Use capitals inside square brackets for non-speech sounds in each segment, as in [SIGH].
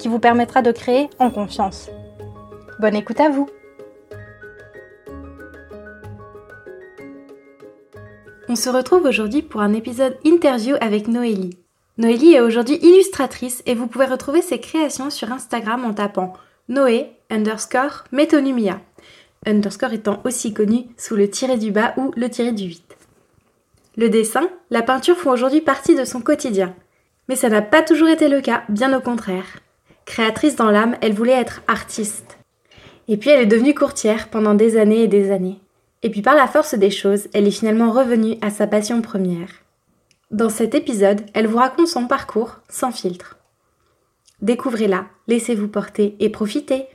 qui vous permettra de créer en confiance. Bonne écoute à vous On se retrouve aujourd'hui pour un épisode interview avec Noélie. Noélie est aujourd'hui illustratrice et vous pouvez retrouver ses créations sur Instagram en tapant Noé underscore Metonumia, underscore étant aussi connu sous le tiré du bas ou le tiré du 8. Le dessin, la peinture font aujourd'hui partie de son quotidien. Mais ça n'a pas toujours été le cas, bien au contraire. Créatrice dans l'âme, elle voulait être artiste. Et puis elle est devenue courtière pendant des années et des années. Et puis par la force des choses, elle est finalement revenue à sa passion première. Dans cet épisode, elle vous raconte son parcours sans filtre. Découvrez-la, laissez-vous porter et profitez.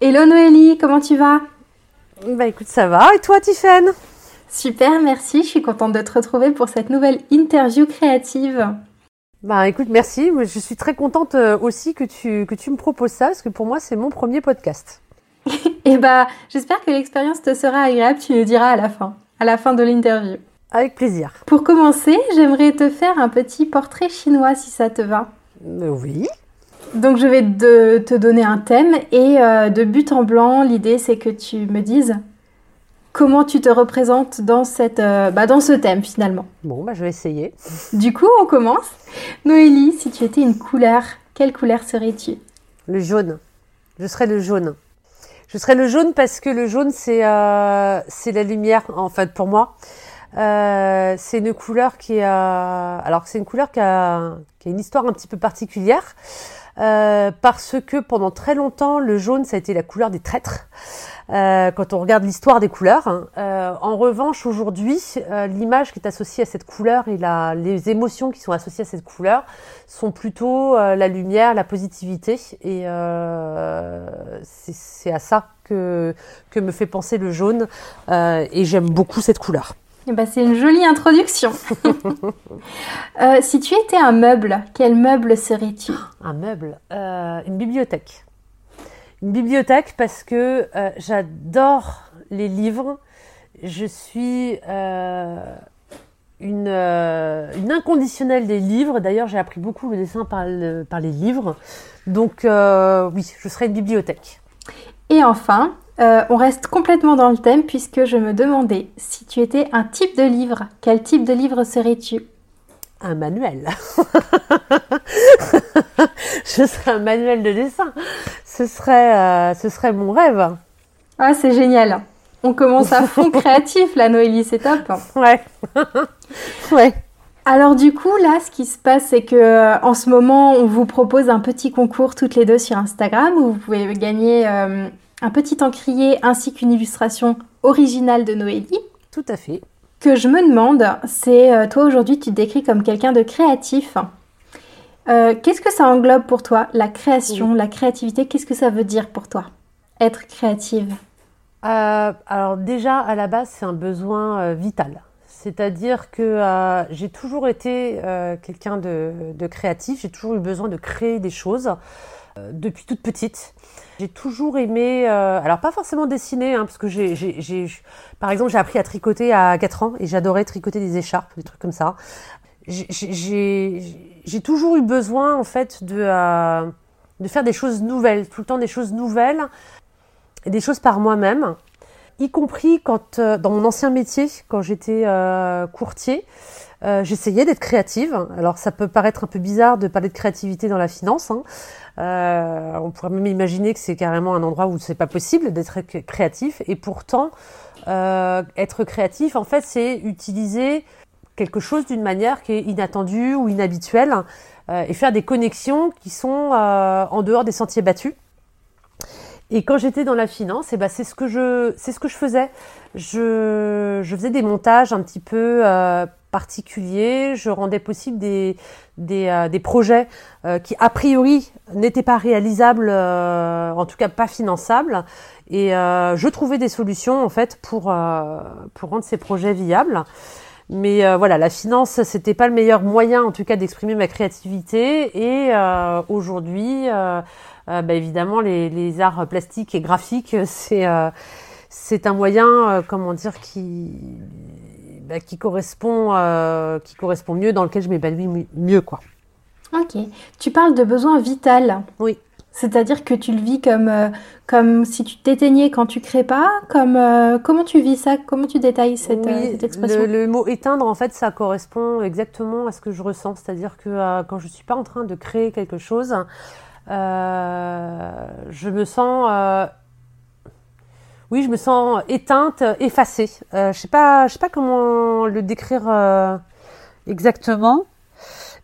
Hello Noélie, comment tu vas? Bah écoute, ça va. Et toi, Tiffaine Super, merci. Je suis contente de te retrouver pour cette nouvelle interview créative. Bah écoute, merci. Je suis très contente euh, aussi que tu, que tu me proposes ça parce que pour moi, c'est mon premier podcast. [LAUGHS] Et bah, j'espère que l'expérience te sera agréable. Tu le diras à la fin, à la fin de l'interview. Avec plaisir. Pour commencer, j'aimerais te faire un petit portrait chinois si ça te va. Euh, oui. Donc je vais te donner un thème et euh, de but en blanc, l'idée c'est que tu me dises comment tu te représentes dans, cette, euh, bah, dans ce thème finalement. Bon, bah, je vais essayer. Du coup, on commence. Noélie, si tu étais une couleur, quelle couleur serais-tu? Le jaune. Je serais le jaune. Je serais le jaune parce que le jaune, c'est euh, la lumière, en fait, pour moi. Euh, c'est une couleur qui a... Alors, c'est une couleur qui a, qui a une histoire un petit peu particulière. Euh, parce que pendant très longtemps, le jaune, ça a été la couleur des traîtres. Euh, quand on regarde l'histoire des couleurs. Hein. Euh, en revanche, aujourd'hui, euh, l'image qui est associée à cette couleur et la, les émotions qui sont associées à cette couleur sont plutôt euh, la lumière, la positivité. Et c'est à ça que, que me fait penser le jaune. et j'aime beaucoup cette couleur. Eh ben, c'est une jolie introduction. [LAUGHS] euh, si tu étais un meuble, quel meuble serais-tu? Un meuble euh, Une bibliothèque. Une bibliothèque parce que euh, j'adore les livres. Je suis une, une, inconditionnelle des livres. D'ailleurs, j'ai appris beaucoup le dessin par, le, par les livres. Donc oui, je serais une bibliothèque. Et enfin, euh, on reste complètement dans le thème puisque je me demandais si tu étais un type de livre, quel type de livre serais-tu? Un manuel. [LAUGHS] je serais un manuel de dessin. Ce serait, euh, ce serait mon rêve. Ah, c'est génial. On commence à fond [LAUGHS] créatif, la Noélie, c'est top. Ouais. [LAUGHS] ouais. Alors du coup, là, ce qui se passe, c'est que euh, en ce moment, on vous propose un petit concours toutes les deux sur Instagram où vous pouvez gagner euh, un petit encrier ainsi qu'une illustration originale de Noélie. Tout à fait. Que je me demande, c'est euh, toi aujourd'hui, tu te décris comme quelqu'un de créatif. Euh, qu'est-ce que ça englobe pour toi, la création, oui. la créativité? Qu'est-ce que ça veut dire pour toi, être créative? Euh, Alors déjà, à la base, c'est un besoin euh, vital. C'est-à-dire que j'ai toujours été quelqu'un de, de, créatif, j'ai toujours eu besoin de créer des choses depuis toute petite. J'ai toujours aimé, alors pas forcément dessiner, hein, parce que j'ai, par exemple, j'ai appris à tricoter à 4 ans et j'adorais tricoter des écharpes, des trucs comme ça. J'ai toujours eu besoin en fait de, euh, de faire des choses nouvelles, tout le temps des choses nouvelles et des choses par moi-même, y compris quand euh, dans mon ancien métier, quand j'étais euh, courtier, euh, j'essayais d'être créative. Alors ça peut paraître un peu bizarre de parler de créativité dans la finance. Hein. Euh, on pourrait même imaginer que c'est carrément un endroit où c'est pas possible d'être créatif. Et pourtant, euh, être créatif, en fait, c'est utiliser quelque chose d'une manière qui est inattendue ou inhabituelle et faire des connexions qui sont en dehors des sentiers battus. Et quand j'étais dans la finance, et eh ben c'est ce que je c'est ce que je faisais. Je, je faisais des montages un petit peu particulier, je rendais possible des, des, des projets qui a priori n'étaient pas réalisables, en tout cas pas finançables, et je trouvais des solutions en fait pour pour rendre ces projets viables. Mais euh, voilà, la finance, c'était pas le meilleur moyen, en tout cas, d'exprimer ma créativité. Et euh, aujourd'hui, euh, bah, évidemment, les, les, arts plastiques et graphiques, [LAUGHS] c'est c'est un moyen, comment dire, qui bah, qui correspond qui correspond mieux, dans lequel je m'épanouis mieux, quoi. Ok. Tu parles de besoin vital. Oui. C'est-à-dire que tu le vis comme, euh, comme si tu t'éteignais quand tu crées pas comme, euh, Comment tu vis ça? Comment tu détailles cette, euh, expression? le, mot éteindre, en fait, ça correspond exactement à ce que je ressens. C'est-à-dire que quand je suis pas en train de créer quelque chose, je me sens... oui, je me sens éteinte, effacée. je sais pas, je sais pas comment le décrire exactement.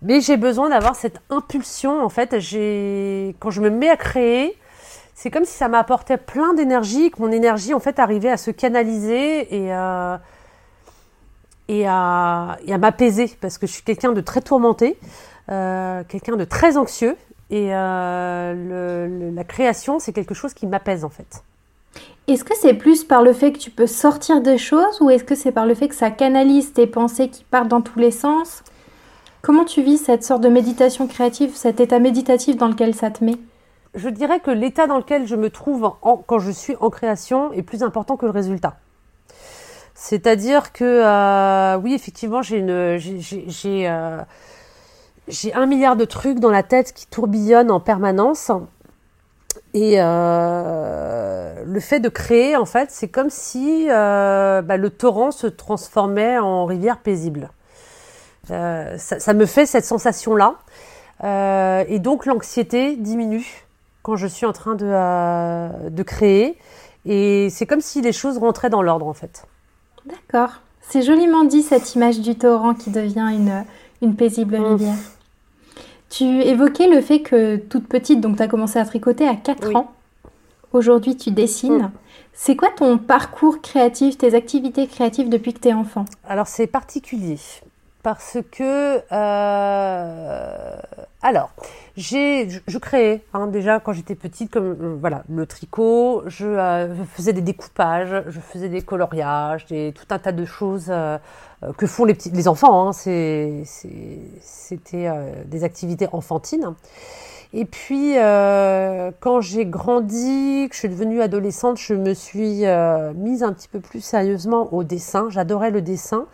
Mais j'ai besoin d'avoir cette impulsion. En fait, quand je me mets à créer, c'est comme si ça m'apportait plein d'énergie, que mon énergie en fait arrivait à se canaliser et et à, et à m'apaiser parce que je suis quelqu'un de très tourmenté, euh, quelqu'un de très anxieux et euh, la création c'est quelque chose qui m'apaise en fait. Est-ce que c'est plus par le fait que tu peux sortir des choses ou est-ce que c'est par le fait que ça canalise tes pensées qui partent dans tous les sens? Comment tu vis cette sorte de méditation créative, cet état méditatif dans lequel ça te met? Je dirais que l'état dans lequel je me trouve quand je suis en création est plus important que le résultat. C'est-à-dire que euh, oui, effectivement, euh, j'ai un milliard de trucs dans la tête qui tourbillonnent en permanence. Et euh, le fait de créer, en fait, c'est comme si bah, le torrent se transformait en rivière paisible. Euh, ça, me fait cette sensation-là. Euh, et donc l'anxiété diminue quand je suis en train de, euh, de créer. Et c'est comme si les choses rentraient dans l'ordre en fait. D'accord. C'est joliment dit cette image du torrent qui devient une, une paisible mmh. Tu évoquais le fait que toute petite, donc tu as commencé à tricoter à 4 ans. Aujourd'hui, tu dessines. Mmh. C'est quoi ton parcours créatif, tes activités créatives depuis que tu es enfant? Alors, c'est particulier parce que euh, alors j'ai je, créais hein, déjà quand j'étais petite comme euh, voilà le tricot je, euh, faisais des découpages je faisais des coloriages des tout un tas de choses que font les petits les enfants hein, c'était des activités enfantines. Et puis quand j'ai grandi que je suis devenue adolescente je me suis mise un petit peu plus sérieusement au dessin. J'adorais le dessin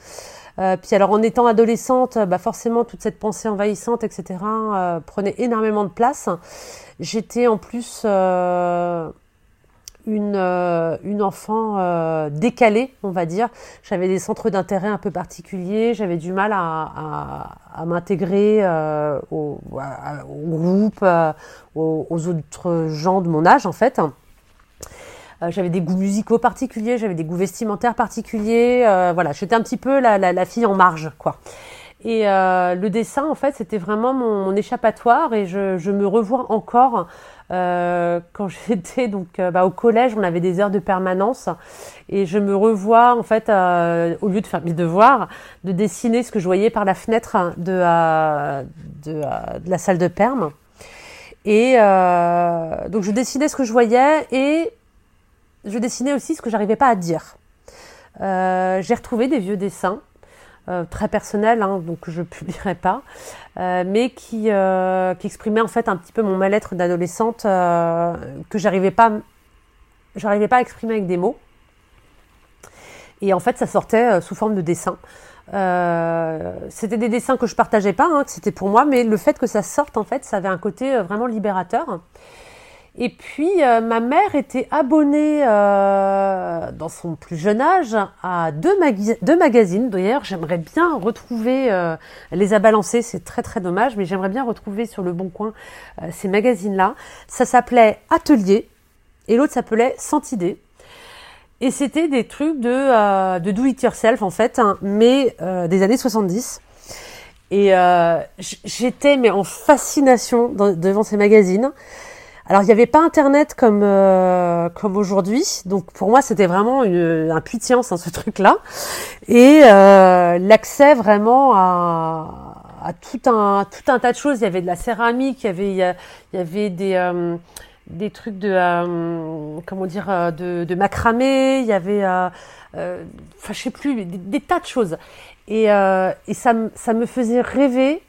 euh, puis alors en étant adolescente, bah forcément toute cette pensée envahissante, etc., euh, prenait énormément de place. J'étais en plus euh, une, une enfant décalée, on va dire. J'avais des centres d'intérêt un peu particuliers, j'avais du mal à, à, m'intégrer au, groupe, aux autres gens de mon âge en fait. Euh, j'avais des goûts musicaux particuliers, j'avais des goûts vestimentaires particuliers. Euh, voilà, j'étais un petit peu la, la, la, fille en marge, quoi. Et euh, le dessin, en fait, c'était vraiment mon, mon, échappatoire et je, je, me revois encore euh, quand [LAUGHS] j'étais donc bah, au collège, on avait des heures de permanence et je me revois en fait au lieu de faire mes devoirs, de dessiner ce que je voyais par la fenêtre de, de, de la salle de perm. Et donc je dessinais ce que je voyais et je dessinais aussi ce que j'arrivais pas à dire. Euh, j'ai retrouvé des vieux dessins euh, très personnels, hein, donc je publierai pas, euh, mais qui, exprimaient en fait un petit peu mon mal-être d'adolescente que j'arrivais pas, j'arrivais pas à exprimer avec des mots. Et en fait, ça sortait sous forme de dessin. c'était des dessins que je partageais pas, hein, c'était pour moi, mais le fait que ça sorte, en fait, ça avait un côté vraiment libérateur. Et puis, euh, ma mère était abonnée euh, dans son plus jeune âge à deux, magazines. D'ailleurs, j'aimerais bien retrouver, euh, les a balancés, c'est très très dommage, mais j'aimerais bien retrouver sur le Bon Coin ces magazines-là. Ça s'appelait Atelier et l'autre s'appelait Santidée. Et c'était des trucs de, de do it yourself en fait, hein, mais des années 70. Et j'étais mais en fascination devant ces magazines. Alors il n'y avait pas Internet comme euh, comme aujourd'hui, donc pour moi c'était vraiment une, un puits de science hein, ce truc-là, et euh, l'accès vraiment à, tout un tout un tas de choses. Il y avait de la céramique, il y avait il y, avait des euh, des trucs de comment dire de, macramé, il y avait enfin je sais plus des, des, tas de choses, et, et ça ça me faisait rêver,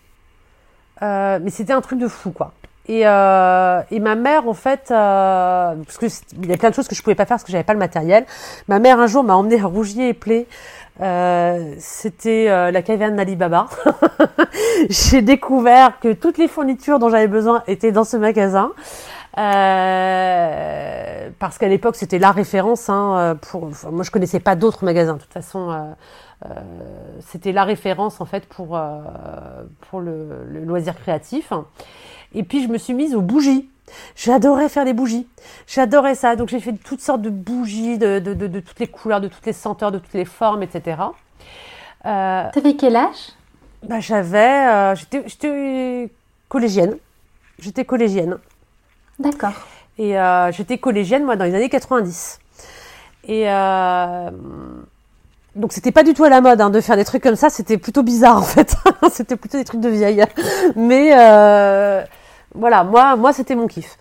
mais c'était un truc de fou quoi. Et, euh, et ma mère, en fait, euh, parce que il y a plein de choses que je pouvais pas faire parce que j'avais pas le matériel. Ma mère un jour m'a emmené à Rougier et Plé. Euh, C'était euh, la caverne d'Alibaba. [LAUGHS] J'ai découvert que toutes les fournitures dont j'avais besoin étaient dans ce magasin. Euh, parce qu'à l'époque c'était la référence. Hein, pour, enfin, moi je connaissais pas d'autres magasins. De toute façon, euh, c'était la référence en fait pour pour le, le loisir créatif. Et puis je me suis mise aux bougies. J'adorais faire des bougies. J'adorais ça. Donc j'ai fait toutes sortes de bougies de, de, de, de, toutes les couleurs, de toutes les senteurs, de toutes les formes, etc. Euh, T'avais quel âge? bah, J'avais... Euh, j'étais collégienne. J'étais collégienne. D'accord. Et euh, j'étais collégienne, moi, dans les années 90. Et... Donc c'était pas du tout à la mode hein, de faire des trucs comme ça, c'était plutôt bizarre en fait. [LAUGHS] c'était plutôt des trucs de vieille. Mais euh, voilà, moi, moi c'était mon kiff.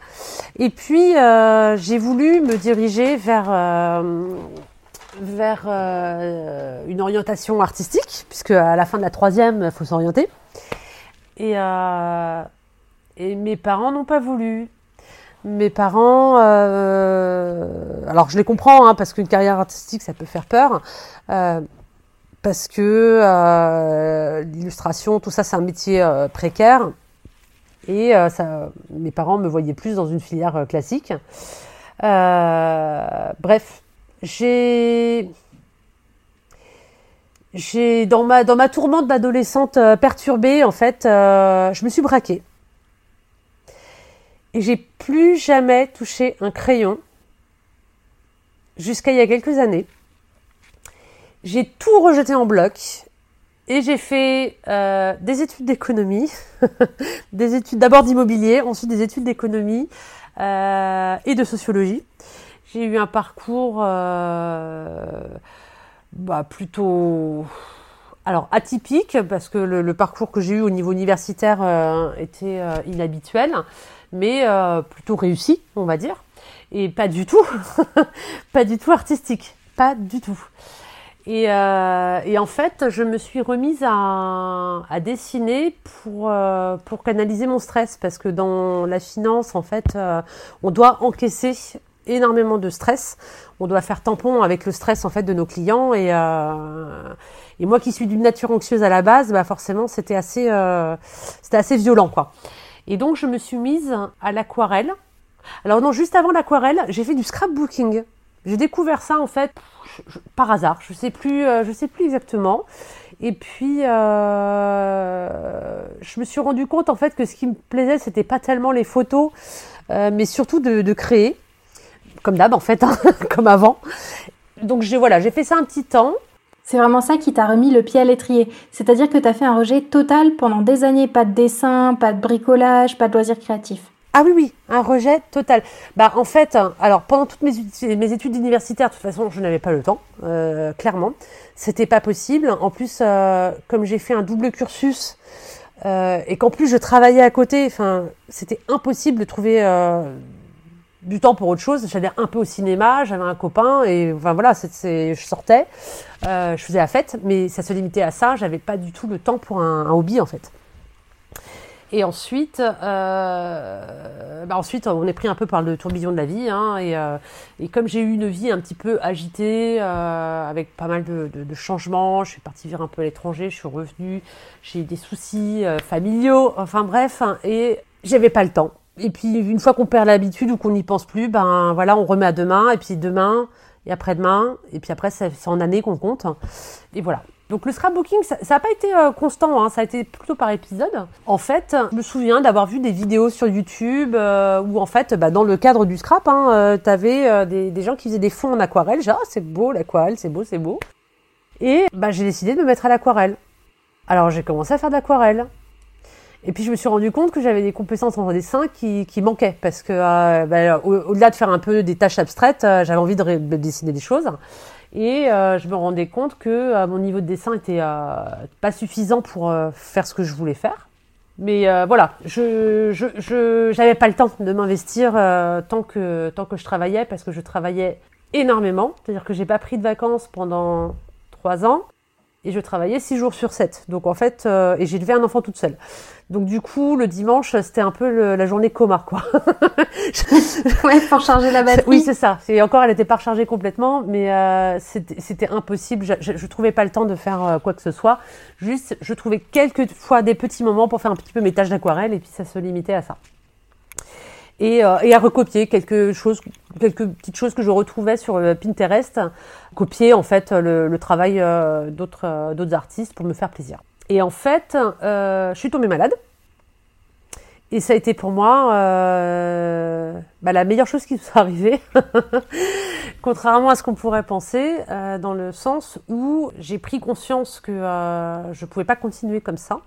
Et puis euh, j'ai voulu me diriger vers euh, vers une orientation artistique, puisque à la fin de la troisième, il faut s'orienter. Et mes parents n'ont pas voulu. Mes parents, euh, alors je les comprends, hein, parce qu'une carrière artistique, ça peut faire peur, euh, parce que euh, l'illustration, tout ça, c'est un métier précaire. Et ça, mes parents me voyaient plus dans une filière classique. bref, j'ai j'ai dans ma dans ma tourmente d'adolescente perturbée en fait, je me suis braquée. Et j'ai plus jamais touché un crayon jusqu'à il y a quelques années. J'ai tout rejeté en bloc et j'ai fait euh, des études d'économie, [LAUGHS] des études d'abord d'immobilier, ensuite des études d'économie euh, et de sociologie. J'ai eu un parcours euh, bah, plutôt alors atypique parce que le, parcours que j'ai eu au niveau universitaire euh, était euh, inhabituel, mais euh, plutôt réussi, on va dire, et pas du tout, [LAUGHS] pas du tout artistique, pas du tout. Et, en fait, je me suis remise à, à dessiner pour, pour canaliser mon stress, parce que dans la finance, en fait, on doit encaisser énormément de stress. On doit faire tampon avec le stress en fait de nos clients et, et moi qui suis d'une nature anxieuse à la base, bah forcément c'était assez euh, c'était assez violent quoi. Et donc je me suis mise à l'aquarelle. Alors non, juste avant l'aquarelle, j'ai fait du scrapbooking. J'ai découvert ça en fait par hasard. Je sais plus, euh, je sais plus exactement. Et puis euh, je me suis rendu compte en fait que ce qui me plaisait, c'était pas tellement les photos, euh, mais surtout de, de créer, comme d'hab en fait, hein, [LAUGHS] comme avant. Donc j'ai voilà, j'ai fait ça un petit temps. C'est vraiment ça qui t'a remis le pied à l'étrier. C'est-à-dire que tu as fait un rejet total pendant des années. Pas de dessin, pas de bricolage, pas de loisirs créatifs. Ah oui, oui, un rejet total. Bah en fait, alors pendant toutes mes, études universitaires, de toute façon, je n'avais pas le temps, euh, clairement. C'était pas possible. En plus, euh, comme j'ai fait un double cursus euh, et qu'en plus je travaillais à côté, enfin, c'était impossible de trouver du temps pour autre chose. J'allais un peu au cinéma, j'avais un copain et enfin voilà, c'est, je sortais, euh, je faisais la fête, mais ça se limitait à ça. J'avais pas du tout le temps pour un, un hobby en fait. Et ensuite, euh, bah ensuite, on est pris un peu par le tourbillon de la vie. Hein, et, euh, et, comme j'ai eu une vie un petit peu agitée, euh, avec pas mal de, de, de, changements, je suis partie vivre un peu à l'étranger, je suis revenue, j'ai eu des soucis euh, familiaux, enfin bref, hein, et j'avais pas le temps. Et puis une fois qu'on perd l'habitude ou qu'on n'y pense plus, ben voilà, on remet à demain, et puis demain, et après-demain, et puis après c'est en année qu'on compte. Et voilà. Donc le scrapbooking, ça n'a pas été euh, constant, hein, ça a été plutôt par épisode. En fait, je me souviens d'avoir vu des vidéos sur YouTube euh, où en fait, bah, dans le cadre du scrap, hein, euh, tu avais euh, des, des, gens qui faisaient des fonds en aquarelle. Genre, ah, c'est beau l'aquarelle, c'est beau, c'est beau. Et bah, j'ai décidé de me mettre à l'aquarelle. Alors j'ai commencé à faire de l'aquarelle. Et puis je me suis rendu compte que j'avais des compétences en dessin qui, qui manquaient parce que euh, bah, au-delà de faire un peu des tâches abstraites, euh, j'avais envie de, de, dessiner des choses. Et euh, je me rendais compte que mon niveau de dessin était pas suffisant pour faire ce que je voulais faire. Mais voilà, je je j'avais pas le temps de m'investir tant que tant que je travaillais parce que je travaillais énormément. C'est-à-dire que j'ai pas pris de vacances pendant trois ans et je travaillais six jours sur sept. Donc en fait, euh, et j'ai élevé un enfant toute seule. Donc du coup, le dimanche, c'était un peu la journée coma, quoi. [LAUGHS] ouais, pour charger la batterie. Oui, c'est ça. Et encore, elle n'était pas rechargée complètement, mais euh, c'était impossible. Je, je, trouvais pas le temps de faire euh, quoi que ce soit. Juste, je trouvais quelques fois des petits moments pour faire un petit peu mes tâches d'aquarelle, et puis ça se limitait à ça et, euh, et, à recopier quelque chose, quelques petites choses que je retrouvais sur euh, Pinterest, copier en fait le, le travail euh, d'autres d'autres artistes pour me faire plaisir. Et en fait, je suis tombée malade. Et ça a été pour moi euh, bah, la meilleure chose qui me soit arrivée, [LAUGHS] contrairement à ce qu'on pourrait penser, euh, dans le sens où j'ai pris conscience que euh, je pouvais pas continuer comme ça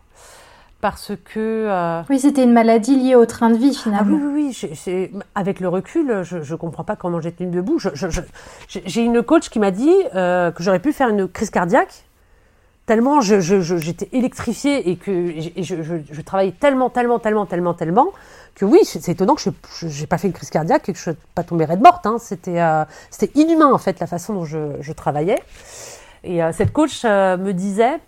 parce que... Euh, oui, c'était une maladie liée au train de vie finalement. Ah oui, oui, oui. avec le recul, je ne comprends pas comment j'étais debout. J'ai une coach qui m'a dit euh, que j'aurais pu faire une crise cardiaque, tellement j'étais électrifiée et que je, travaillais tellement, tellement, tellement, tellement, tellement, que oui, c'est étonnant que je n'ai pas fait une crise cardiaque et que je ne suis pas tombée raide morte. Hein. C'était euh, inhumain en fait la façon dont je, travaillais. Et cette coach me disait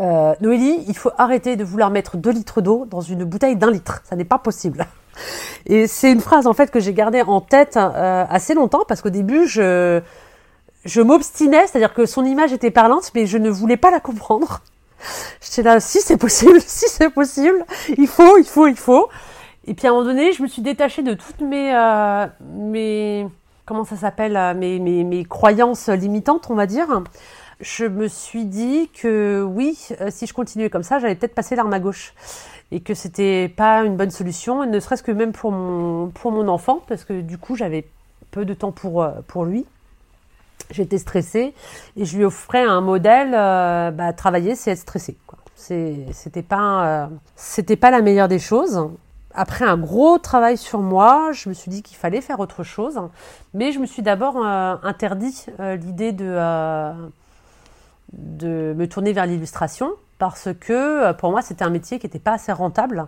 euh, Noélie, il faut arrêter de vouloir mettre 2 litres d'eau dans une bouteille d'un litre. Ça n'est pas possible. [LAUGHS] Et c'est une phrase en fait que j'ai gardée en tête euh, assez longtemps parce qu'au début je je m'obstinais, c'est-à-dire que son image était parlante, mais je ne voulais pas la comprendre. [LAUGHS] J'étais là, si c'est possible, [LAUGHS] si c'est possible, il faut, il faut, il faut. Et puis à un moment donné, je me suis détachée de toutes mes euh, mes comment ça s'appelle euh, mes, mes mes croyances limitantes, on va dire je me suis dit que oui, euh, si je continuais comme ça, j'allais peut-être passer l'arme à gauche et que c'était pas une bonne solution, ne serait-ce que même pour mon pour mon enfant, parce que du coup j'avais peu de temps pour euh, pour lui. J'étais stressée et je lui offrais un modèle. Euh, bah, travailler, c'est être stressé. C'était pas c'était pas la meilleure des choses. Après un gros travail sur moi, je me suis dit qu'il fallait faire autre chose, mais je me suis d'abord interdit l'idée de de me tourner vers l'illustration parce que euh, pour moi c'était un métier qui n'était pas assez rentable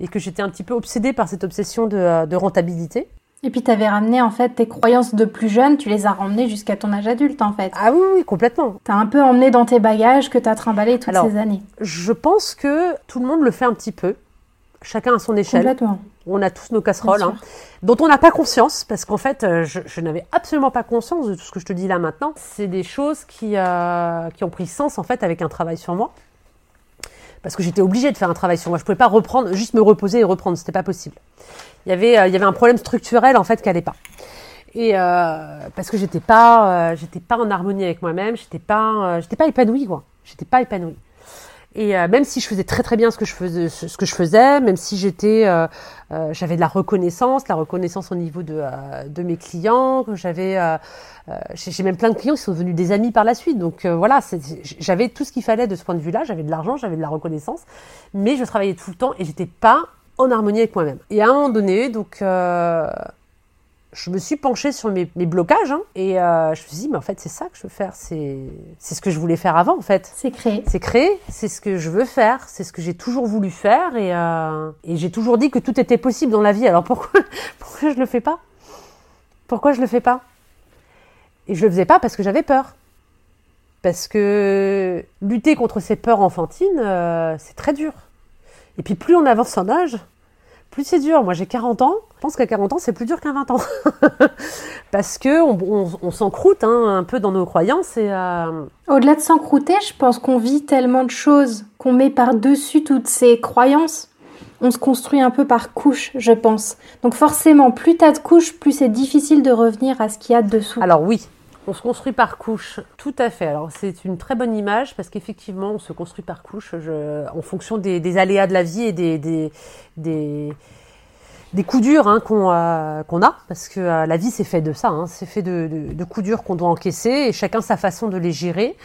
et que j'étais un petit peu obsédée par cette obsession de, euh, rentabilité. Et puis tu avais ramené en fait tes croyances de plus jeune, tu les as ramenées jusqu'à ton âge adulte en fait. Ah oui, oui, complètement. Tu as un peu emmené dans tes bagages que tu as trimballé toutes ces années. Je pense que tout le monde le fait un petit peu chacun à son échelle. On a tous nos casseroles, hein, dont on n'a pas conscience, parce qu'en fait, euh, je, n'avais absolument pas conscience de tout ce que je te dis là maintenant. C'est des choses qui, euh, qui ont pris sens en fait avec un travail sur moi, parce que j'étais obligée de faire un travail sur moi. Je pouvais pas reprendre, juste me reposer et reprendre, c'était pas possible. Il y avait, euh, il y avait un problème structurel en fait qui allait pas. Et parce que j'étais pas, j'étais pas en harmonie avec moi-même, j'étais pas, j'étais pas épanouie quoi. J'étais pas épanouie. Et euh, même si je faisais très très bien ce que je faisais, ce que je faisais, même si j'étais, euh, euh, j'avais de la reconnaissance, la reconnaissance au niveau de, de mes clients, j'avais, j'ai même plein de clients qui sont devenus des amis par la suite. Donc voilà, j'avais tout ce qu'il fallait de ce point de vue-là. J'avais de l'argent, j'avais de la reconnaissance, mais je travaillais tout le temps et j'étais pas en harmonie avec moi-même. Et à un moment donné, donc je me suis penchée sur mes, blocages hein, et euh, je me suis dit, mais en fait, c'est ça que je veux faire. C'est, c'est ce que je voulais faire avant, en fait. C'est créer. C'est créer. C'est ce que je veux faire. C'est ce que j'ai toujours voulu faire et, euh, et j'ai toujours dit que tout était possible dans la vie. Alors pourquoi, [LAUGHS] pourquoi je le fais pas? Pourquoi je le fais pas? Et je le faisais pas parce que j'avais peur. Parce que lutter contre ces peurs enfantines, euh, c'est très dur. Et puis plus on avance en âge, plus c'est dur. Moi, j'ai 40 ans. Je pense qu'à 40 ans, c'est plus dur qu'à 20 ans. [LAUGHS] Parce que on, s'encroute hein, un peu dans nos croyances. et euh, Au-delà de s'encrouter, je pense qu'on vit tellement de choses qu'on met par-dessus toutes ces croyances. On se construit un peu par couches, je pense. Donc forcément, plus tu as de couches, plus c'est difficile de revenir à ce qu'il y a dessous. Alors oui, on se construit par couches, tout à fait. Alors c'est une très bonne image parce qu'effectivement on se construit par couches en fonction des, aléas de la vie et des, des, coups durs hein, euh, qu'on a, parce que euh, la vie c'est fait de ça, hein. c'est fait de, de, coups durs qu'on doit encaisser et chacun sa façon de les gérer.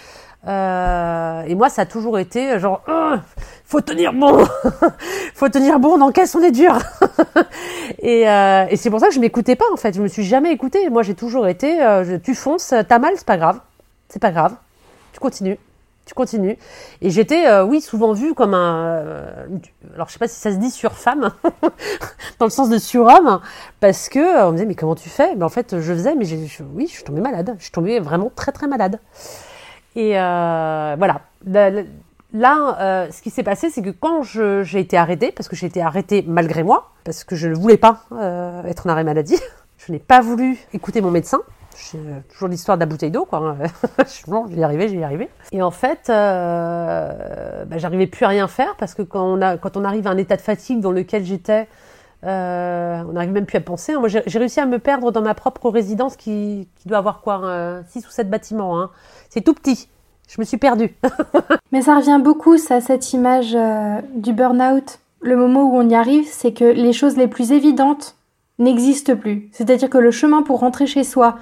Euh, et moi ça a toujours été genre faut tenir bon, [LAUGHS] faut tenir bon. Dans caisse on est dur. [LAUGHS] et, euh, et c'est pour ça que je m'écoutais pas en fait. Je me suis jamais écoutée. Moi j'ai toujours été, euh, tu fonces, t'as mal, c'est pas grave, c'est pas grave, tu continues tu continues. Et j'étais, euh, oui, souvent vue comme un, euh, alors je sais pas si ça se dit sur femme, [LAUGHS] dans le sens de surhomme, parce que euh, on me disait mais comment tu fais? Mais en fait, je faisais, mais je, oui, je suis tombée malade. Je suis tombée vraiment très très malade. Et voilà. Là, ce qui s'est passé, c'est que quand j'ai été arrêtée, parce que j'ai été arrêtée malgré moi, parce que je ne voulais pas être en arrêt maladie, [LAUGHS] je n'ai pas voulu écouter mon médecin. Euh, toujours l'histoire de la bouteille d'eau, quoi. Hein. [LAUGHS] je vais y arriver, je vais y arriver. Et en fait, euh, bah, j'arrivais plus à rien faire parce que quand on, arrive à un état de fatigue dans lequel j'étais, euh, on n'arrive même plus à penser. Moi, j'ai réussi à me perdre dans ma propre résidence qui, qui doit avoir quoi, 6 ou 7 bâtiments. Hein. C'est tout petit. Je me suis perdue. [LAUGHS] Mais ça revient beaucoup, ça, cette image du burn-out. Le moment où on y arrive, c'est que les choses les plus évidentes n'existent plus. C'est-à-dire que le chemin pour rentrer chez soi,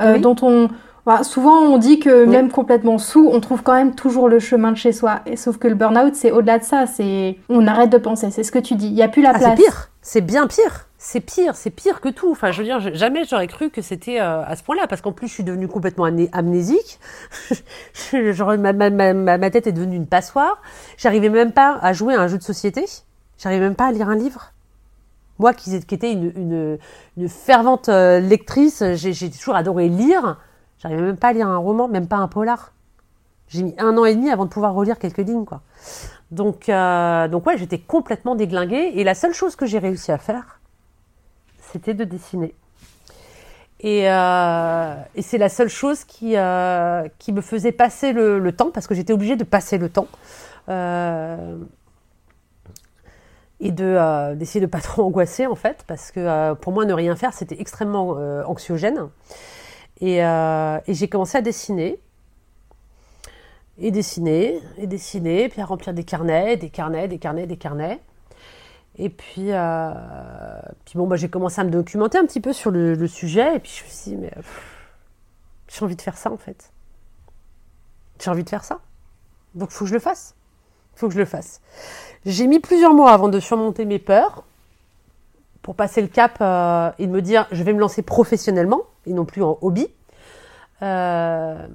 euh, dont on bah, souvent on dit que même complètement sous, on trouve quand même toujours le chemin de chez soi. Et, sauf que le burn-out, c'est au-delà de ça. C'est on arrête de penser. C'est ce que tu dis. Il y a plus la ah, place. C'est pire. C'est bien pire. C'est pire. C'est pire que tout. Enfin, je veux dire, jamais j'aurais cru que c'était euh, à ce point-là, parce qu'en plus, je suis devenue complètement amnésique. [LAUGHS] Genre, ma, ma, ma, ma, tête est devenue une passoire. J'arrivais même pas à jouer à un jeu de société. J'arrivais même pas à lire un livre. Moi qui, étais une, fervente euh, lectrice, j'ai toujours adoré lire. J'arrivais même pas à lire un roman, même pas un polar. J'ai mis un an et demi avant de pouvoir relire quelques lignes, quoi. Donc, euh, donc ouais, j'étais complètement déglinguée. Et la seule chose que j'ai réussi à faire, c'était de dessiner. Et, euh, c'est la seule chose qui, qui me faisait passer le, temps, parce que j'étais obligée de passer le temps et de euh, d'essayer de pas [LAUGHS] trop angoisser en fait parce que euh, pour moi ne rien faire c'était extrêmement euh, anxiogène. Et, et j'ai commencé à dessiner. Et dessiner et dessiner puis à remplir des carnets des carnets des carnets des carnets et puis puis bon bah j'ai commencé à me documenter un petit peu sur le, sujet et puis je me suis dit mais j'ai envie de faire ça en fait. J'ai envie de faire ça. Donc faut que je le fasse. Faut que je le fasse. J'ai mis plusieurs mois avant de surmonter mes peurs. Pour passer le cap euh, et de me dire je vais me lancer professionnellement et non plus en hobby. Euh,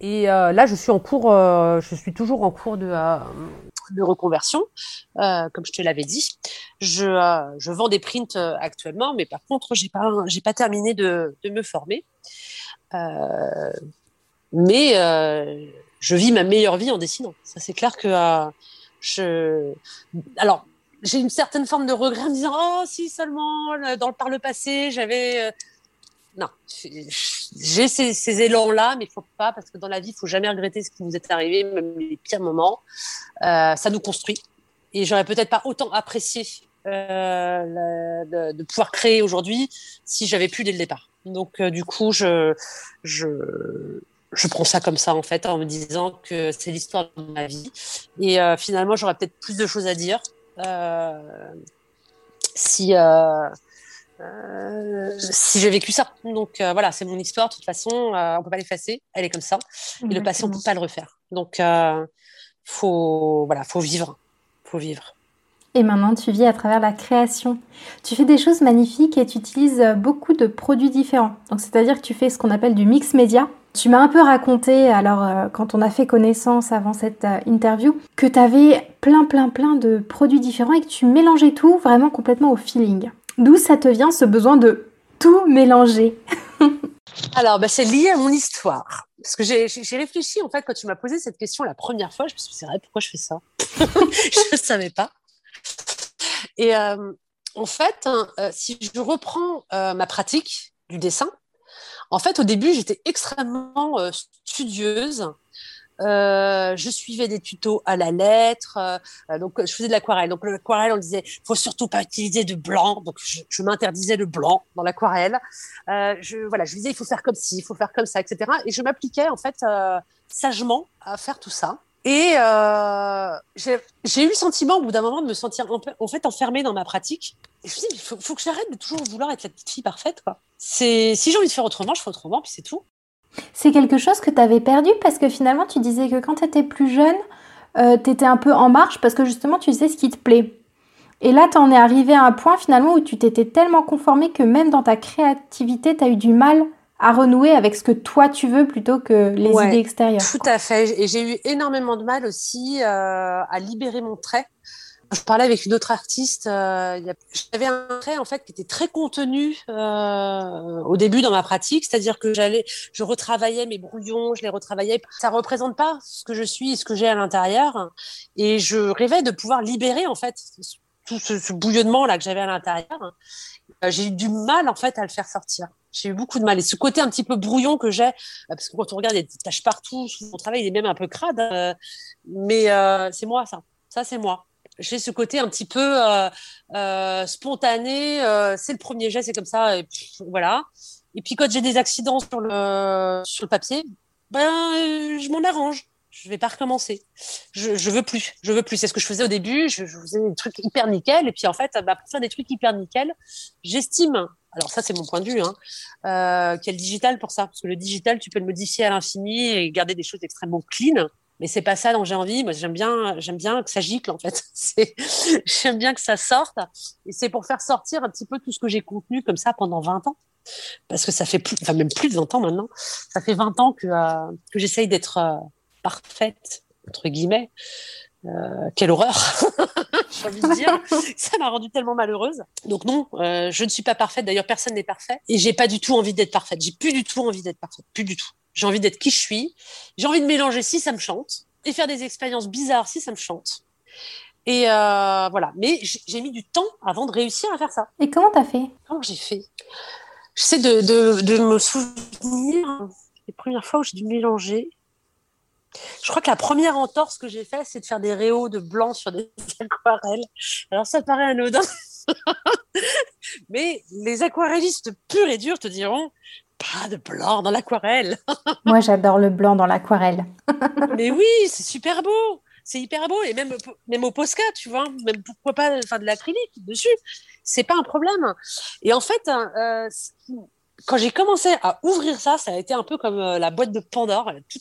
et euh, là, je suis en cours, je suis toujours en cours de, de reconversion, comme je te l'avais dit. Je, je vends des prints actuellement, mais par contre, j'ai pas, pas terminé de, de me former. mais je vis ma meilleure vie en dessinant. Ça, c'est clair que je, alors, j'ai une certaine forme de regret en me disant, oh, si seulement, dans le, par le passé, j'avais, euh, non, j'ai ces, élans-là, mais il faut pas, parce que dans la vie, il faut jamais regretter ce qui vous est arrivé, même les pires moments. Euh, ça nous construit. Et j'aurais peut-être pas autant apprécié euh, de, pouvoir créer aujourd'hui si j'avais pu dès le départ. Donc, euh, du coup, je, je, je prends ça comme ça en fait en me disant que c'est l'histoire de ma vie et euh, finalement j'aurais peut-être plus de choses à dire euh, si euh, euh si j'ai vécu ça donc euh, voilà c'est mon histoire de toute façon on peut pas l'effacer elle est comme ça et le passé on peut pas le refaire donc faut voilà faut vivre faut vivre et maintenant, tu vis à travers la création. Tu fais des choses magnifiques et tu utilises beaucoup de produits différents. Donc, c'est-à-dire que tu fais ce qu'on appelle du mix média. Tu m'as un peu raconté, alors euh, quand on a fait connaissance avant cette euh, interview, que tu avais plein plein plein de produits différents et que tu mélangeais tout vraiment complètement au feeling. D'où ça te vient ce besoin de tout mélanger? Alors, bah, c'est lié à mon histoire. Parce que j'ai réfléchi, en fait, quand tu m'as posé cette question la première fois, je me suis dit, c'est vrai, pourquoi je fais ça? [LAUGHS] Je ne savais pas. Et euh, en fait, hein, si je reprends ma pratique du dessin, en fait, au début, j'étais extrêmement euh, studieuse. Euh, je suivais des tutos à la lettre, euh, donc je faisais de l'aquarelle. Donc l'aquarelle, on disait, faut surtout pas utiliser de blanc, donc je, m'interdisais le blanc dans l'aquarelle. je voilà, je disais, il faut faire comme ci, il faut faire comme ça, etc. Et je m'appliquais en fait sagement à faire tout ça. Et euh, j'ai eu le sentiment au bout d'un moment de me sentir en fait enfermée dans ma pratique. Et je me suis dit, il faut, faut, que j'arrête de toujours vouloir être la petite fille parfaite. Quoi. Si j'ai envie de faire autrement, je fais autrement, puis c'est tout. C'est quelque chose que tu avais perdu parce que finalement, tu disais que quand tu étais plus jeune, euh, tu étais un peu en marche parce que justement tu sais ce qui te plaît. Et là, tu en es arrivé à un point finalement où tu t'étais tellement conformé que même dans ta créativité, tu as eu du mal à renouer avec ce que toi tu veux plutôt que les idées extérieures. Tout à fait. Et j'ai eu énormément de mal aussi euh, à libérer mon trait. Je parlais avec une autre artiste. Euh, J'avais un trait en fait qui était très contenu euh, au début dans ma pratique, c'est-à-dire que j'allais, je retravaillais mes brouillons, je les retravaillais. Ça représente pas ce que je suis et ce que j'ai à l'intérieur, et je rêvais de pouvoir libérer en fait tout ce, ce bouillonnement là que j'avais à l'intérieur. Euh, j'ai eu du mal en fait à le faire sortir. J'ai eu beaucoup de mal. Et ce côté un petit peu brouillon que j'ai, euh, parce que quand on regarde, il y a des taches partout. Mon travail, il est même un peu crade. Hein. mais euh, c'est moi, ça. Ça, c'est moi. J'ai ce côté un petit peu euh, spontané. c'est le premier jet, c'est comme ça. Et voilà. Et puis quand j'ai des accidents sur le, sur le papier, ben, je m'en arrange je vais pas recommencer. Je, je veux plus. Je veux plus. C'est ce que je faisais au début. Je, faisais des trucs hyper nickel. Et puis, en fait, bah, pour faire des trucs hyper nickel, j'estime, alors ça, c'est mon point de vue, hein, euh, qu'il y a le digital pour ça. Parce que le digital, tu peux le modifier à l'infini et garder des choses extrêmement clean. Mais c'est pas ça dont j'ai envie. Moi, j'aime bien, j'aime bien que ça gicle, en fait. [LAUGHS] j'aime bien que ça sorte. Et c'est pour faire sortir un petit peu tout ce que j'ai contenu comme ça pendant 20 ans parce que ça fait plus, enfin même plus de 20 ans maintenant, ça fait 20 ans que, euh, que j'essaye d'être euh, parfaite, entre guillemets. Euh, quelle horreur, [LAUGHS] j'ai envie de dire. Ça m'a rendue tellement malheureuse. Donc non, je ne suis pas parfaite. D'ailleurs, personne n'est parfait. Et j'ai pas du tout envie d'être parfaite. J'ai plus du tout envie d'être parfaite. Plus du tout. J'ai envie d'être qui je suis. J'ai envie de mélanger si ça me chante et faire des expériences bizarres si ça me chante. Et euh, voilà. Mais j'ai mis du temps avant de réussir à faire ça. Et comment t'as fait? Comment j'ai fait? J'essaie de, de, de me souvenir les premières fois où j'ai dû mélanger. Je crois que la première entorse que j'ai fait, c'est de faire des réaux de blanc sur des [LAUGHS] aquarelles. Alors ça paraît anodin, [LAUGHS] mais les aquarellistes purs et durs te diront pas de blanc dans l'aquarelle. [LAUGHS] Moi, j'adore le blanc dans l'aquarelle. [LAUGHS] mais oui, c'est super beau. C'est hyper beau et même même au Posca, tu vois, même pourquoi pas faire de l'acrylique dessus, c'est pas un problème. Et en fait, hein, euh, quand j'ai commencé à ouvrir ça, ça a été un peu comme euh, la boîte de Pandore, tout,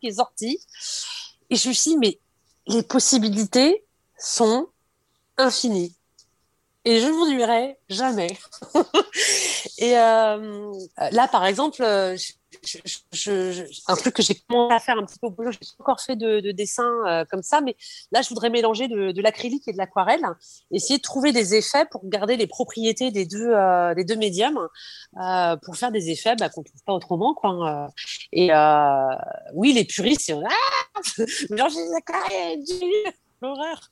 qui est sorti. Et je me suis dit, mais les possibilités sont infinies. Et je ne vous dirai jamais. [LAUGHS] et euh, là, par exemple, je, un truc que j'ai commencé à faire un petit peu au boulot, je n'ai pas encore fait de, dessin euh, comme ça, mais là, je voudrais mélanger de, l'acrylique et de l'aquarelle, essayer de trouver des effets pour garder les propriétés des deux, euh, deux médiums, euh, pour faire des effets bah, qu'on ne trouve pas autrement. Quoi. Et oui, les puristes, ah, [LAUGHS] aquarelles, l'horreur.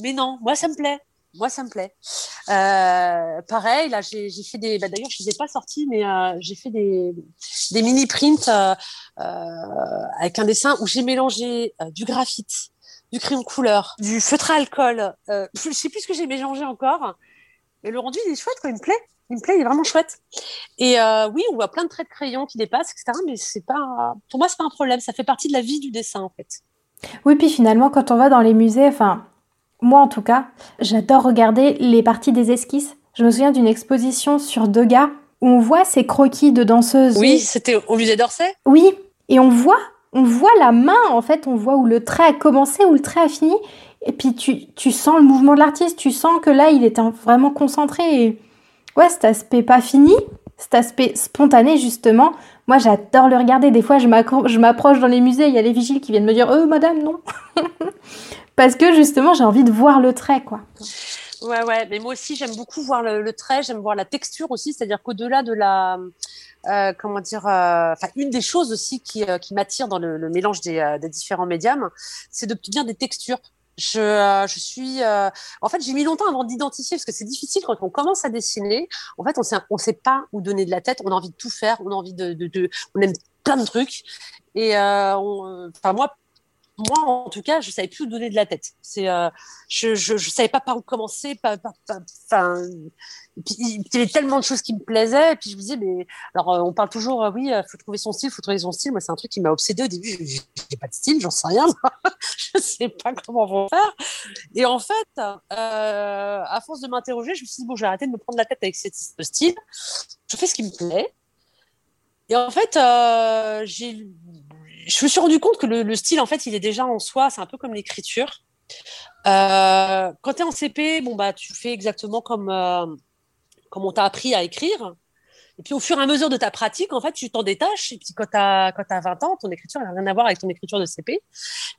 Mais non, moi, ça me plaît moi, ça me plaît. Euh, pareil, là, j'ai fait des. Bah, D'ailleurs, je ne les ai pas sortis, mais euh, j'ai fait des, mini prints euh, avec un dessin où j'ai mélangé du graphite, du crayon couleur, du feutre à alcool. [LAUGHS] je ne sais plus ce que j'ai mélangé encore. Et le rendu, il est chouette, quoi. Il me plaît. Il me plaît, il est vraiment chouette. Et oui, on voit plein de traits de crayon qui dépassent, etc. Mais c'est pas, pour moi, c'est pas un problème. Ça fait partie de la vie du dessin, en fait. Oui, puis finalement, quand on va dans les musées, enfin, moi, en tout cas, j'adore regarder les parties des esquisses. Je me souviens d'une exposition sur Degas où on voit ces croquis de danseuses. Oui, c'était au musée d'Orsay? Oui, et on voit, on voit la main, en fait, on voit où le trait a commencé, où le trait a fini. Et puis tu, tu sens le mouvement de l'artiste, tu sens que là, il était vraiment concentré. Et ouais, cet aspect pas fini, cet aspect spontané, justement, moi, j'adore le regarder. Des fois, je m'approche dans les musées, il y a les vigiles qui viennent me dire « Euh, madame, non [LAUGHS] !» Parce que justement j'ai envie de voir le trait quoi. Ouais ouais, mais moi aussi j'aime beaucoup voir le, trait, j'aime voir la texture aussi, c'est-à-dire qu'au-delà de la euh, comment dire, euh, une des choses aussi qui, euh, qui m'attire dans le, mélange des, des, différents médiums, c'est d'obtenir des textures. Je, je suis, en fait, j'ai mis longtemps avant d'identifier parce que c'est difficile quand on commence à dessiner. En fait, on sait, on sait pas où donner de la tête. On a envie de tout faire. On a envie de on aime plein de trucs. Et enfin moi, moi, en tout cas, je savais plus où donner de la tête. C'est, euh, je, je, je, savais pas par où commencer. Pas, enfin, il y avait tellement de choses qui me plaisaient. Et puis je me disais, mais alors, euh, on parle toujours, euh, oui, faut trouver son style, faut trouver son style. Moi, c'est un truc qui m'a obsédé au début. J'ai pas de style, j'en sais rien. [LAUGHS] je sais pas comment on va faire. Et en fait, à force de m'interroger, je me suis dit, bon, je vais arrêter de me prendre la tête avec ce style. Je fais ce qui me plaît. Et en fait, j'ai je me suis rendu compte que le, style, en fait, il est déjà en soi. C'est un peu comme l'écriture. Euh, quand tu es en CP, bon, bah, tu fais exactement comme, euh, comme on t'a appris à écrire. Et puis, au fur et à mesure de ta pratique, en fait, tu t'en détaches. Et puis, quand tu as, quand as 20 ans, ton écriture n'a rien à voir avec ton écriture de CP.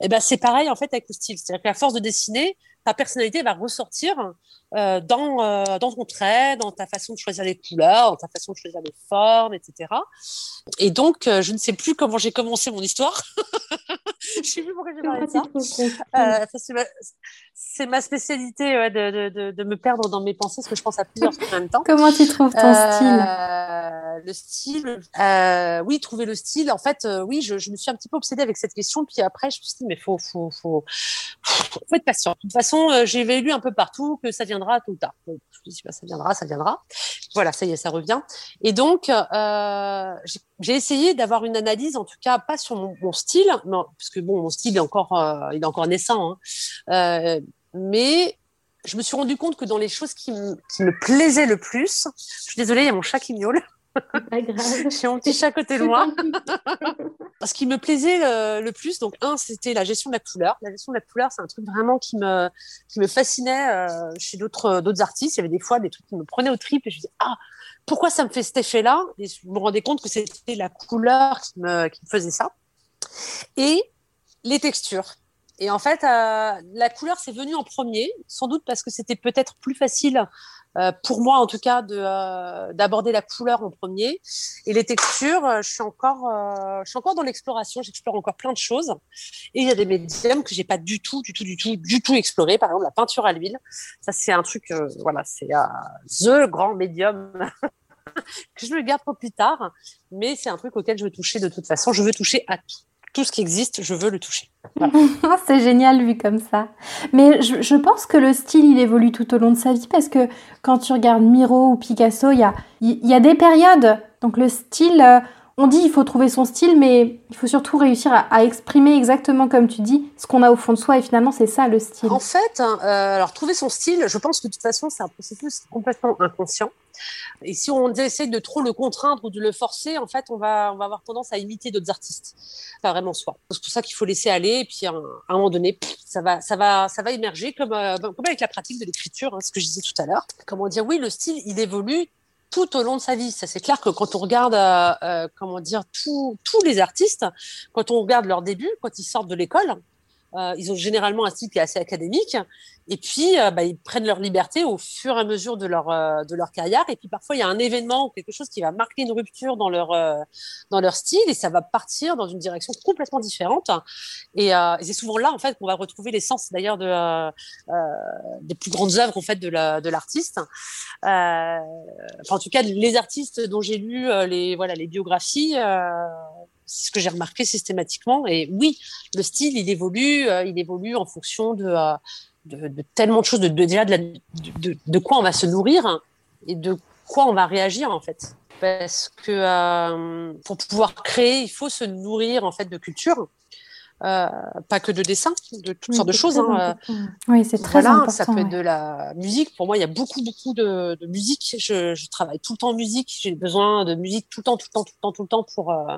Et ben, c'est pareil, en fait, avec le style. C'est-à-dire qu'à force de dessiner, ta personnalité va ressortir euh, dans, euh, dans ton trait, dans ta façon de choisir les couleurs, dans ta façon de choisir les formes, etc. Et donc, euh, je ne sais plus comment j'ai commencé mon histoire. [LAUGHS] je ne sais plus pourquoi j'ai parlé de ça. c'est ma, spécialité de, de, de, me perdre dans mes pensées, parce que je pense à plusieurs trucs en même temps. Comment tu trouves ton style? Le style, oui, trouver le style. En fait, oui, je, je, me suis un petit peu obsédée avec cette question. Puis après, je me suis dit, mais faut, faut, faut, faut, faut être patient. De toute façon, j'ai lu un peu partout que ça viendra tout le tard. je me dis, bah, ça viendra, ça viendra. Voilà, ça y est, ça revient. Et donc, euh, j'ai essayé d'avoir une analyse, en tout cas, pas sur mon, style, parce que bon, mon style est encore, euh, il est encore naissant, hein. euh, mais je me suis rendu compte que dans les choses qui, qui me plaisaient le plus, je suis désolée, il y a mon chat qui miaule. J'ai mon petit chat côté de moi. [LAUGHS] Ce qui me plaisait le, plus, donc un, c'était la gestion de la couleur. La gestion de la couleur, c'est un truc vraiment qui me, qui me fascinait euh, chez d'autres, d'autres artistes. Il y avait des fois des trucs qui me prenaient au trip et je me disais, ah, pourquoi ça me fait cet effet-là? Et je me rendais compte que c'était la couleur qui me, qui me faisait ça. Et les textures. Et en fait, euh, la couleur, c'est venu en premier, sans doute parce que c'était peut-être plus facile euh, pour moi en tout cas euh, d'aborder la couleur en premier et les textures euh, je suis encore je suis encore dans l'exploration j'explore encore plein de choses. Et il y a des médiums que j'ai pas du tout du tout du tout du tout exploré par exemple la peinture à l'huile. Ça c'est un truc voilà c'est the grand médium [LAUGHS] que je me garde pour plus tard. Mais c'est un truc auquel je veux toucher de toute façon. Je veux toucher à tout tout ce qui existe, je veux le toucher. [LAUGHS] c'est génial vu comme ça. Mais je, pense que le style, il évolue tout au long de sa vie parce que quand tu regardes Miro ou Picasso, il y a, y a des périodes. Donc le style, euh, on dit il faut trouver son style, mais il faut surtout réussir à, exprimer exactement comme tu dis ce qu'on a au fond de soi. Et finalement, c'est ça le style. En fait, hein, euh, alors trouver son style, je pense que de toute façon, c'est un processus complètement inconscient. Et si on essaie de trop le contraindre ou de le forcer, en fait, on va, avoir tendance à imiter d'autres artistes, pas vraiment soi. C'est pour ça qu'il faut laisser aller. Et puis, à un, moment donné, ça va, émerger comme, euh, comme avec la pratique de l'écriture, hein, ce que je disais tout à l'heure. Comment dire Oui, le style, il évolue tout au long de sa vie. Ça, c'est clair que quand on regarde, euh, euh, comment dire, tous les artistes, quand on regarde leur début, quand ils sortent de l'école, euh, ils ont généralement un style qui est assez académique. Et puis, euh, bah, ils prennent leur liberté au fur et à mesure de leur, euh, de leur carrière. Et puis, parfois, il y a un événement ou quelque chose qui va marquer une rupture dans leur, dans leur style et ça va partir dans une direction complètement différente. Et, c'est souvent là, en fait, qu'on va retrouver l'essence, d'ailleurs, de, des plus grandes œuvres, en fait, de l'artiste. enfin, en tout cas, les artistes dont j'ai lu les, voilà, les biographies, c'est ce que j'ai remarqué systématiquement. Et oui, le style, il évolue, euh, il évolue en fonction de, euh, de, tellement de choses, de, déjà de, de, quoi on va se nourrir et de quoi on va réagir en fait. Parce que euh, pour pouvoir créer, il faut se nourrir en fait de culture. Euh, pas que de dessin, de toutes sortes de choses. Hein. Oui, c'est très voilà, important. Ça peut être de la musique. Pour moi, il y a beaucoup, beaucoup de, de musique. Je, je, travaille tout le temps en musique. J'ai besoin de musique tout le temps, tout le temps, tout le temps, tout le temps pour, euh,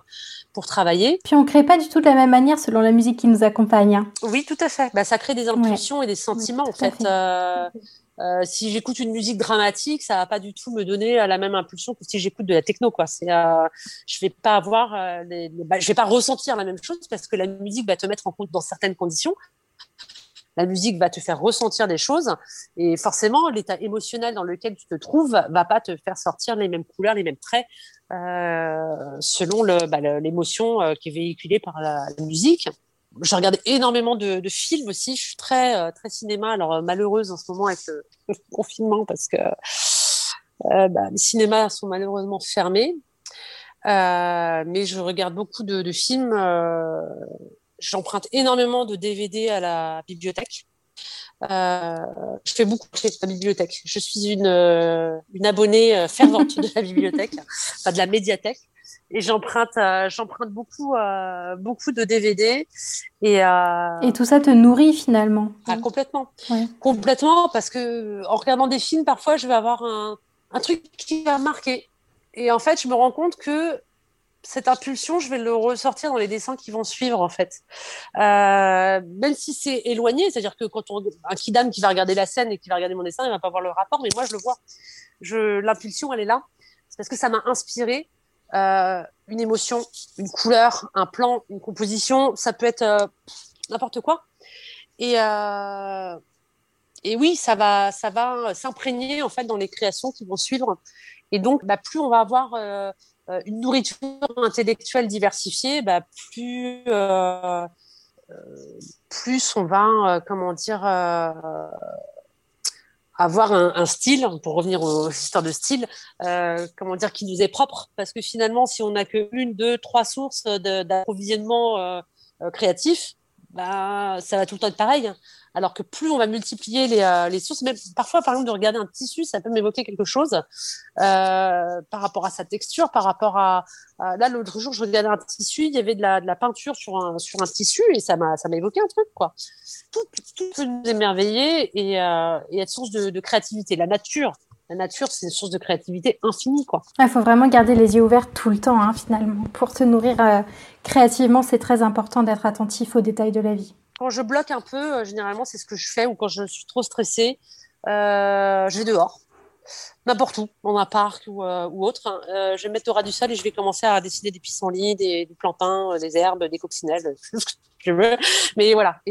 pour travailler. Puis on crée pas du tout de la même manière selon la musique qui nous accompagne. Hein. Oui, tout à fait. Bah, ça crée des impulsions et des sentiments, en fait. Euh, euh, si j'écoute une musique dramatique, ça va pas du tout me donner la même impulsion que si j'écoute de la techno. Euh, je vais pas avoir, euh, bah, je vais pas ressentir la même chose parce que la musique va te mettre en compte dans certaines conditions. La musique va te faire ressentir des choses et forcément l'état émotionnel dans lequel tu te trouves va pas te faire sortir les mêmes couleurs, les mêmes traits euh, selon bah, l'émotion qui est véhiculée par la musique je regarde énormément de, films aussi. Je suis très euh, très cinéma. Alors euh, malheureuse en ce moment avec le, [LAUGHS] confinement parce que euh, bah, les cinémas sont malheureusement fermés. mais je regarde beaucoup de, films. J'emprunte énormément de DVD à la bibliothèque. je fais beaucoup de la bibliothèque. Je suis une, une abonnée fervente de la bibliothèque, enfin de la médiathèque et j'emprunte euh, j'emprunte beaucoup euh, beaucoup de DVD et euh, et tout ça te nourrit finalement ah, complètement complètement parce que en regardant des films parfois je vais avoir un, un truc qui va marquer et en fait je me rends compte que cette impulsion, je vais le ressortir dans les dessins qui vont suivre en fait. Euh, même si c'est éloigné, c'est-à-dire que quand on, un kidam qui va regarder la scène et qui va regarder mon dessin, il va pas voir le rapport, mais moi je le vois. Je, l'impulsion, elle est là. C'est parce que ça m'a inspiré euh, une émotion, une couleur, un plan, une composition. Ça peut être euh, n'importe quoi. Et euh, et oui, ça va, ça va s'imprégner en fait dans les créations qui vont suivre. Et donc, bah, plus on va avoir une nourriture intellectuelle diversifiée, bah, plus plus on va, comment dire, avoir un, style, pour revenir aux histoires de style, comment dire, qui nous est propre. Parce que finalement, si on n'a que une, deux, trois sources d'approvisionnement créatif, bah, ça va tout le temps être pareil. Alors que plus on va multiplier les, euh, les sources, même parfois, par exemple, de regarder un tissu, ça peut m'évoquer quelque chose euh, par rapport à sa texture, par rapport à, là l'autre jour, je regardais un tissu, il y avait de la, de la peinture sur un, sur un tissu et ça m'a ça m'a évoqué un truc quoi. Tout, tout peut nous émerveiller et, euh, et être source de, de créativité. La nature, la nature, c'est une source de créativité infinie, quoi. Il faut vraiment garder les yeux ouverts tout le temps, hein, finalement. Pour se nourrir euh, créativement, c'est très important d'être attentif aux détails de la vie. Quand je bloque un peu, euh, généralement, c'est ce que je fais, ou quand je suis trop stressée, euh, je vais dehors. N'importe où, dans un parc ou, euh, autre. Hein. je vais mettre au ras du sol et je vais commencer à dessiner des pissenlits, des, plantains, des herbes, des coccinelles, [LAUGHS] ce que je veux. Mais voilà.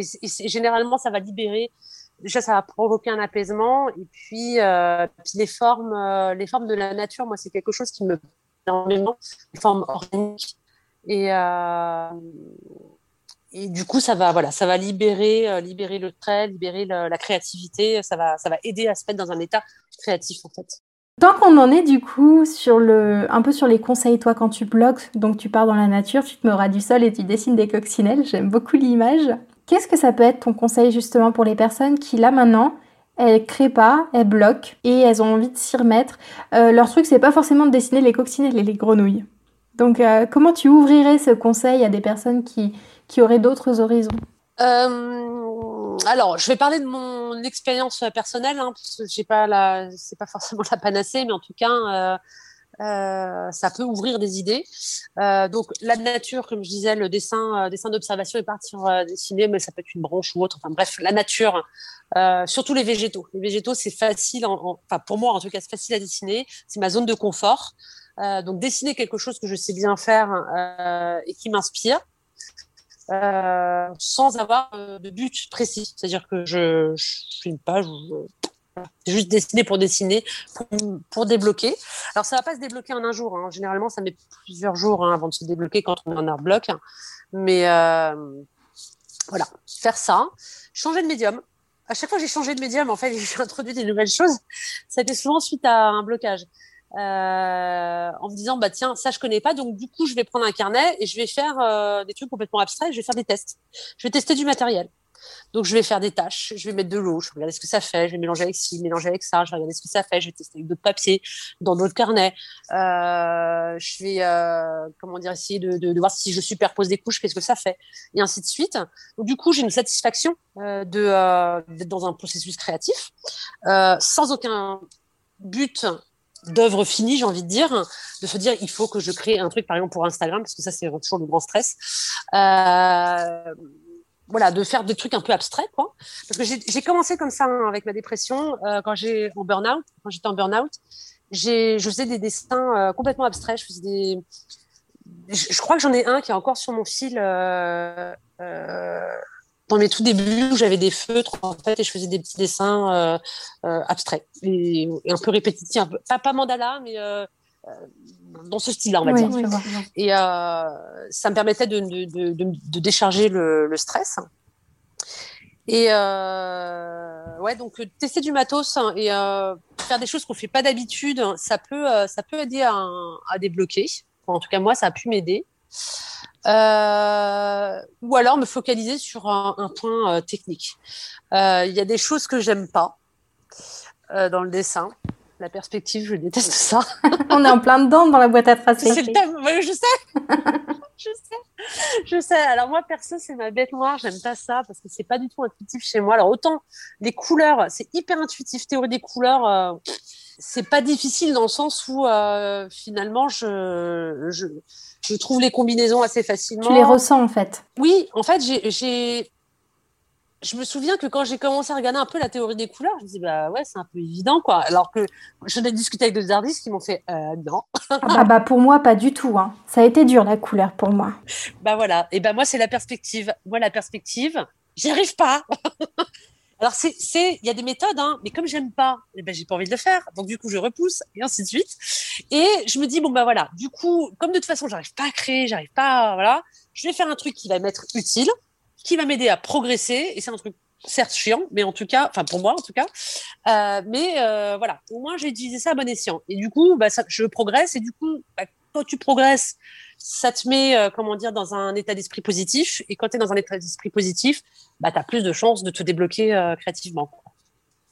généralement, ça va libérer déjà ça va provoquer un apaisement et puis, les formes les formes de la nature moi c'est quelque chose qui me énormément les formes organiques et et du coup ça va voilà ça va libérer euh, libérer le trait libérer la créativité ça va ça va aider à se mettre dans un état créatif en fait Tant qu'on en est du coup sur le, un peu sur les conseils, toi quand tu bloques, donc tu pars dans la nature, tu te mets au ras du sol et tu dessines des coccinelles, j'aime beaucoup l'image. Qu'est-ce que ça peut être ton conseil justement pour les personnes qui là maintenant elles créent pas, elles bloquent et elles ont envie de s'y remettre? Euh, leur truc c'est pas forcément de dessiner les coccinelles et les grenouilles. Donc euh, comment tu ouvrirais ce conseil à des personnes qui, qui auraient d'autres horizons euh, alors, je vais parler de mon expérience personnelle, hein, parce que la, c'est pas forcément [LAUGHS] la panacée, mais en tout cas, euh, ça peut ouvrir des idées. Euh, donc la nature, comme je disais, le dessin, euh, dessin d'observation et partir dessiner, mais ça peut être une branche ou autre. Enfin bref, la nature, surtout les végétaux. Les végétaux, c'est facile, enfin pour moi en tout cas, c'est facile à dessiner. C'est ma zone de confort. donc dessiner quelque chose que je sais bien faire et qui m'inspire. Sans avoir de but précis. C'est-à-dire que je, une page où c'est juste dessiner pour dessiner, pour, débloquer. Alors, ça va pas se débloquer en un jour. Hein. Généralement, ça met plusieurs jours hein, avant de se débloquer quand on est en art bloc. Mais euh, voilà, faire ça. Changer de médium. À chaque fois que j'ai changé de médium, en fait, [LAUGHS] j'ai introduit des nouvelles choses. Ça a été souvent suite à un blocage. Euh, en me disant bah tiens ça je connais pas donc du coup je vais prendre un carnet et je vais faire euh, des trucs complètement abstraits. Je vais faire des tests. Je vais tester du matériel. Donc, je vais faire des tâches, je vais mettre de l'eau, je vais regarder ce que ça fait, je vais mélanger avec ci, mélanger avec ça, je vais regarder ce que ça fait, je vais tester avec d'autres papiers, dans d'autres carnets. Euh, je vais, comment dire, essayer de, de, voir si je superpose des couches, qu'est-ce que ça fait, et ainsi de suite. Donc, du coup, j'ai une satisfaction de d'être dans un processus créatif, sans aucun but d'œuvre finie, j'ai envie de dire, de se dire il faut que je crée un truc, par exemple pour Instagram, parce que ça c'est toujours le grand stress. Euh, voilà, de faire des trucs un peu abstraits, quoi. Parce que j'ai commencé comme ça hein, avec ma dépression euh, quand j'ai en burn-out, quand j'étais en burn-out, je faisais des dessins euh, complètement abstraits. Je faisais des, je, crois que j'en ai un qui est encore sur mon fil euh, euh dans mes tout débuts où j'avais des feutres en fait et je faisais des petits dessins abstraits et, un peu répétitifs, pas, pas mandala, mais dans ce style-là, on va dire. Et euh, ça me permettait de, de, de, de décharger le, le, stress. Et euh, ouais, donc tester du matos hein, et euh, faire des choses qu'on fait pas d'habitude, ça peut, euh, ça peut aider à, à débloquer. en tout cas, moi, ça a pu m'aider. Euh, ou alors me focaliser sur un, un point euh, technique. Il y a des choses que j'aime pas dans le dessin la perspective, je déteste ça. [LAUGHS] On est en plein dedans dans la boîte à tracer. C'est le thème, je sais. [LAUGHS] je sais. Je sais. Alors moi, perso, c'est ma bête noire. J'aime pas ça parce que c'est pas du tout intuitif chez moi. Alors autant les couleurs, c'est hyper intuitif. Théorie des couleurs, euh, c'est pas difficile dans le sens où euh, finalement, je, je je trouve les combinaisons assez facilement. Tu les ressens en fait. Oui, en fait, j'ai je me souviens que quand j'ai commencé à regarder un peu la théorie des couleurs, je me disais, bah ouais, c'est un peu évident, quoi. Alors que je ai discuté avec deux artistes qui m'ont fait, euh, non. ah bah, bah, pour moi, pas du tout. Hein. Ça a été dur, la couleur, pour moi. Bah voilà. Et ben moi, c'est la perspective. Moi, la perspective, j'y arrive pas. [LAUGHS] Alors, c'est, il y a des méthodes, hein, mais comme j'aime pas, eh ben, j'ai pas envie de le faire. Donc, du coup, je repousse et ainsi de suite. Et je me dis, bon, bah voilà, du coup, comme de toute façon, j'arrive pas à créer, j'arrive pas, voilà, je vais faire un truc qui va m'être utile qui va m'aider à progresser. Et c'est un truc certes chiant, mais en tout cas, enfin pour moi en tout cas, euh, mais euh, voilà, au moins j'ai utilisé ça à bon escient. Et du coup, bah, ça, je progresse et du coup, bah, quand tu progresses, ça te met, euh, comment dire, dans un état d'esprit positif. Et quand tu es dans un état d'esprit positif, bah, tu as plus de chances de te débloquer euh, créativement.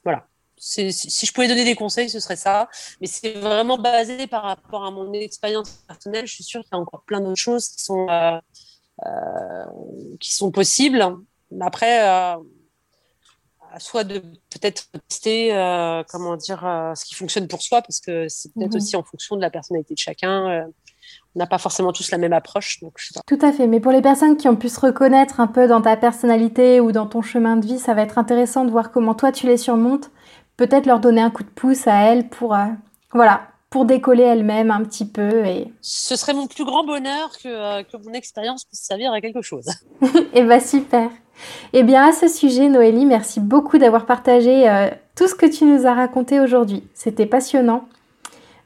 Voilà. Si, si je pouvais donner des conseils, ce serait ça. Mais c'est vraiment basé par rapport à mon expérience personnelle. Je suis sûre qu'il y a encore plein d'autres choses qui sont euh, qui sont possibles. Mais après, euh, à soi de peut-être tester, euh, comment dire, ce qui fonctionne pour soi, parce que c'est peut-être mhm. aussi en fonction de la personnalité de chacun on n'a pas forcément tous la même approche. Donc Tout à fait, mais pour les personnes qui ont pu se reconnaître un peu dans ta personnalité ou dans ton chemin de vie, ça va être intéressant de voir comment toi tu les surmontes. Peut-être leur donner un coup de pouce à elles pour, voilà, pour décoller elle-même un petit peu. Et... Ce serait mon plus grand bonheur que, euh, que mon expérience puisse servir à quelque chose. et [LAUGHS] [LAUGHS] eh bien super. Eh bien à ce sujet, Noélie, merci beaucoup d'avoir partagé euh, tout ce que tu nous as raconté aujourd'hui. C'était passionnant.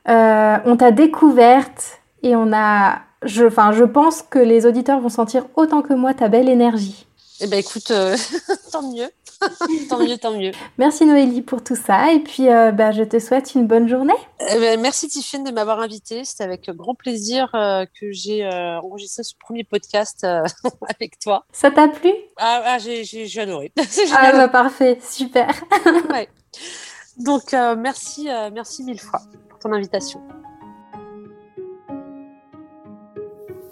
Euh, on t'a découverte et on a... Je, enfin, je pense que les auditeurs vont sentir autant que moi ta belle énergie. Eh bien écoute, [LAUGHS] tant mieux. [LAUGHS] tant mieux, tant mieux. Merci Noélie pour tout ça. Et puis, euh, bah, je te souhaite une bonne journée. Eh ben, merci Tiffany de m'avoir invitée. C'était avec grand plaisir euh, que j'ai euh, enregistré ce premier podcast [LAUGHS] avec toi. Ça t'a plu? Ah, ah j'ai adoré. ah, bah, parfait, super. Donc, merci, merci mille fois pour ton invitation.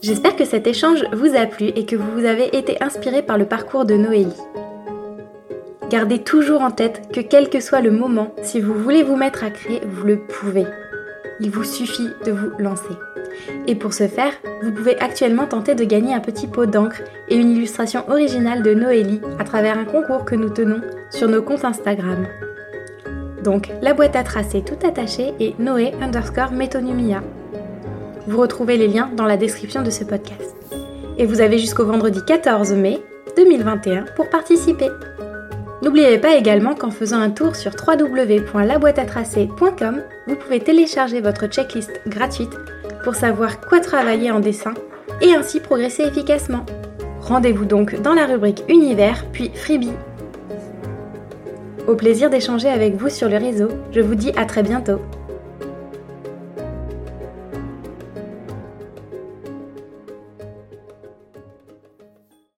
J'espère que cet échange vous a plu et que vous avez été inspiré par le parcours de Noélie. Gardez toujours en tête que quel que soit le moment, si vous voulez vous mettre à créer, vous le pouvez. Il vous suffit de vous lancer. Et pour ce faire, vous pouvez actuellement tenter de gagner un petit pot d'encre et une illustration originale de Noélie à travers un concours que nous tenons sur nos comptes Instagram. Donc, la boîte à tracer tout attachée est Noé underscore Metonumia. Vous retrouvez les liens dans la description de ce podcast. Et vous avez jusqu'au vendredi 14 mai 2021 pour participer. N'oubliez pas également qu'en faisant un tour sur www.laboîteatracer.com, vous pouvez télécharger votre checklist gratuite pour savoir quoi travailler en dessin et ainsi progresser efficacement. Rendez-vous donc dans la rubrique Univers puis Freebie. Au plaisir d'échanger avec vous sur le réseau, je vous dis à très bientôt.